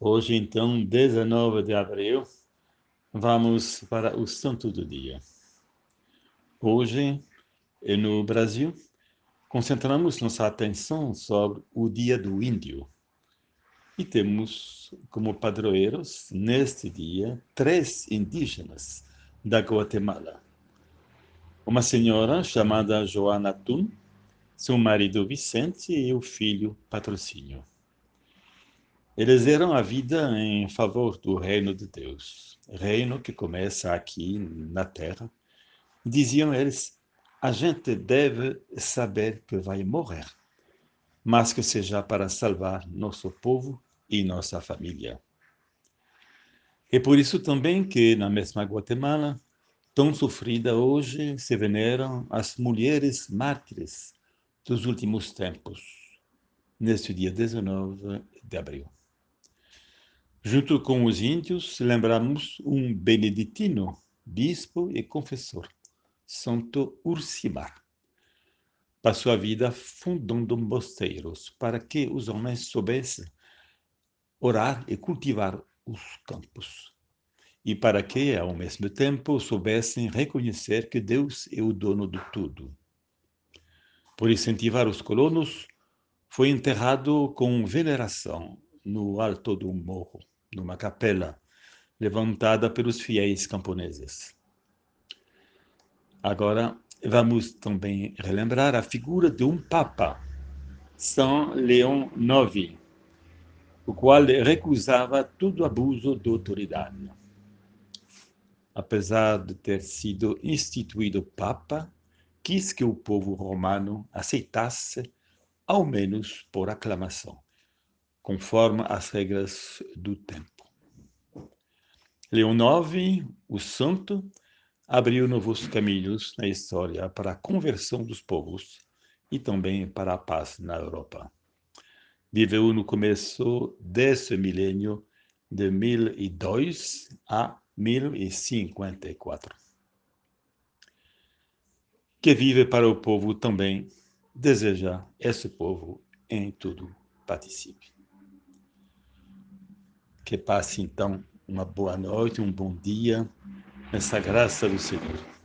Hoje, então, 19 de abril, vamos para o Santo do Dia. Hoje, no Brasil, concentramos nossa atenção sobre o Dia do Índio. E temos como padroeiros, neste dia, três indígenas da Guatemala. Uma senhora chamada Joana Tun, seu marido Vicente e o filho Patrocínio. Eles deram a vida em favor do reino de Deus, reino que começa aqui na terra. Diziam eles: a gente deve saber que vai morrer, mas que seja para salvar nosso povo e nossa família. É por isso também que, na mesma Guatemala, tão sofrida hoje, se veneram as mulheres mártires dos últimos tempos, neste dia 19 de abril. Junto com os índios, lembramos um beneditino, bispo e confessor, Santo Ursimar. Passou a vida fundando mosteiros para que os homens soubessem orar e cultivar os campos. E para que, ao mesmo tempo, soubessem reconhecer que Deus é o dono de tudo. Por incentivar os colonos, foi enterrado com veneração no alto do morro numa capela levantada pelos fiéis camponeses. Agora, vamos também relembrar a figura de um Papa, São Leão IX, o qual recusava todo abuso de autoridade. Apesar de ter sido instituído Papa, quis que o povo romano aceitasse, ao menos por aclamação conforme as regras do tempo. Leão IX, o santo, abriu novos caminhos na história para a conversão dos povos e também para a paz na Europa. Viveu no começo desse milênio de 1002 a 1054. Que vive para o povo também, deseja esse povo em tudo participe. Que passe então uma boa noite, um bom dia, nessa graça do Senhor.